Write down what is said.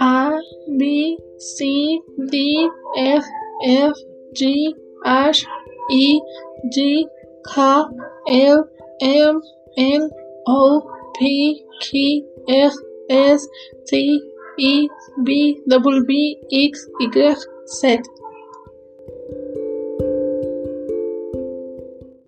A B C D F F G H I J K L M N O P Q R S T I V W X Y Z.